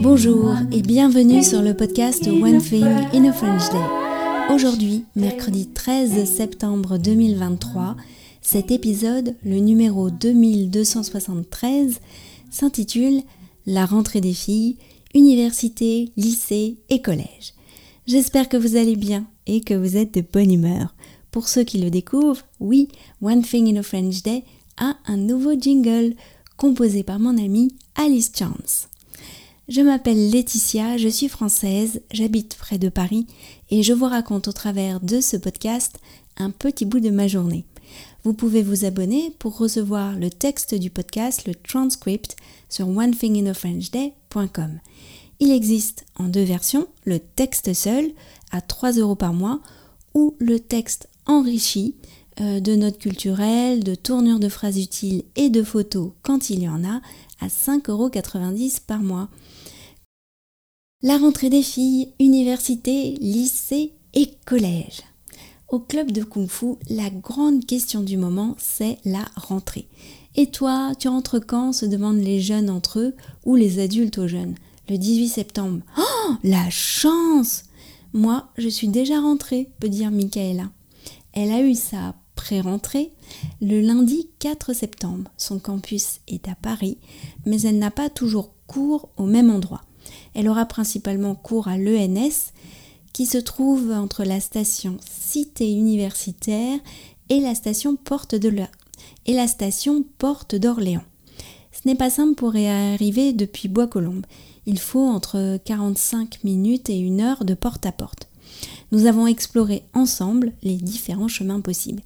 Bonjour et bienvenue sur le podcast One Thing in a French Day. Aujourd'hui, mercredi 13 septembre 2023, cet épisode, le numéro 2273, s'intitule La rentrée des filles, université, lycée et collège. J'espère que vous allez bien et que vous êtes de bonne humeur. Pour ceux qui le découvrent, oui, One Thing in a French Day a un nouveau jingle composé par mon amie Alice Chance. Je m'appelle Laetitia, je suis française, j'habite près de Paris et je vous raconte au travers de ce podcast un petit bout de ma journée. Vous pouvez vous abonner pour recevoir le texte du podcast, le transcript, sur onethinginafrenchday.com. Il existe en deux versions, le texte seul à 3 euros par mois ou le texte enrichi de notes culturelles, de tournures de phrases utiles et de photos quand il y en a à 5,90 euros par mois. La rentrée des filles, université, lycée et collège. Au club de Kung Fu, la grande question du moment, c'est la rentrée. Et toi, tu rentres quand se demandent les jeunes entre eux ou les adultes aux jeunes? Le 18 septembre. Oh, la chance Moi, je suis déjà rentrée, peut dire Michaela. Elle a eu sa pré-rentrée le lundi 4 septembre. Son campus est à Paris, mais elle n'a pas toujours cours au même endroit. Elle aura principalement cours à l'ENS, qui se trouve entre la station Cité universitaire et la station Porte de et la station Porte d'Orléans. Ce n'est pas simple pour y arriver depuis Bois-Colombes il faut entre 45 minutes et une heure de porte à porte. Nous avons exploré ensemble les différents chemins possibles.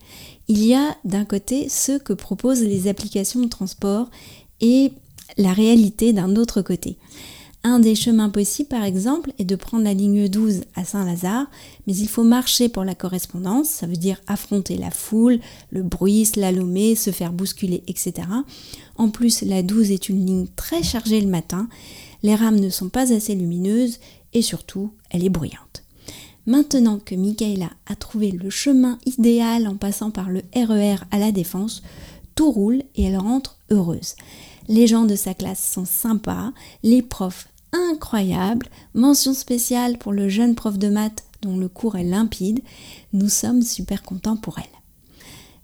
Il y a d'un côté ceux que proposent les applications de transport et la réalité d'un autre côté. Un des chemins possibles, par exemple, est de prendre la ligne 12 à Saint-Lazare, mais il faut marcher pour la correspondance, ça veut dire affronter la foule, le bruit, slalomer, se faire bousculer, etc. En plus, la 12 est une ligne très chargée le matin, les rames ne sont pas assez lumineuses et surtout, elle est bruyante. Maintenant que Michaela a trouvé le chemin idéal en passant par le RER e à la défense, tout roule et elle rentre heureuse. Les gens de sa classe sont sympas, les profs incroyables, mention spéciale pour le jeune prof de maths dont le cours est limpide, nous sommes super contents pour elle.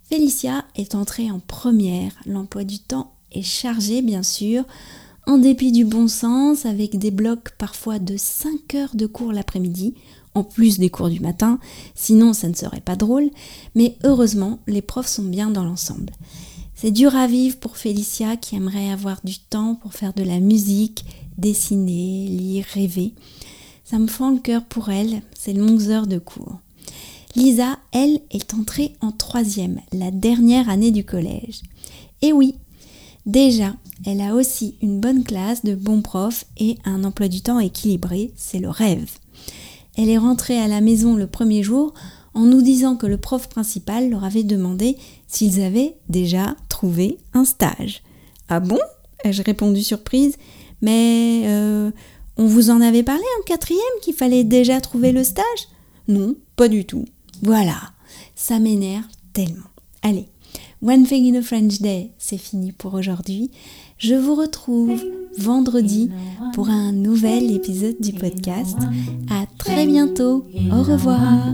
Félicia est entrée en première, l'emploi du temps est chargé bien sûr, en dépit du bon sens, avec des blocs parfois de 5 heures de cours l'après-midi, en plus des cours du matin, sinon ça ne serait pas drôle, mais heureusement, les profs sont bien dans l'ensemble. C'est dur à vivre pour Félicia qui aimerait avoir du temps pour faire de la musique, dessiner, lire, rêver. Ça me fend le cœur pour elle, ces longues heures de cours. Lisa, elle, est entrée en troisième, la dernière année du collège. Et oui, Déjà, elle a aussi une bonne classe de bons profs et un emploi du temps équilibré, c'est le rêve. Elle est rentrée à la maison le premier jour en nous disant que le prof principal leur avait demandé s'ils avaient déjà trouvé un stage. Ah bon? ai-je répondu surprise. Mais euh, on vous en avait parlé en quatrième qu'il fallait déjà trouver le stage Non, pas du tout. Voilà, ça m'énerve tellement. Allez, One Thing in a French Day, c'est fini pour aujourd'hui. Je vous retrouve vendredi pour un nouvel épisode du podcast. À très bientôt. Au revoir.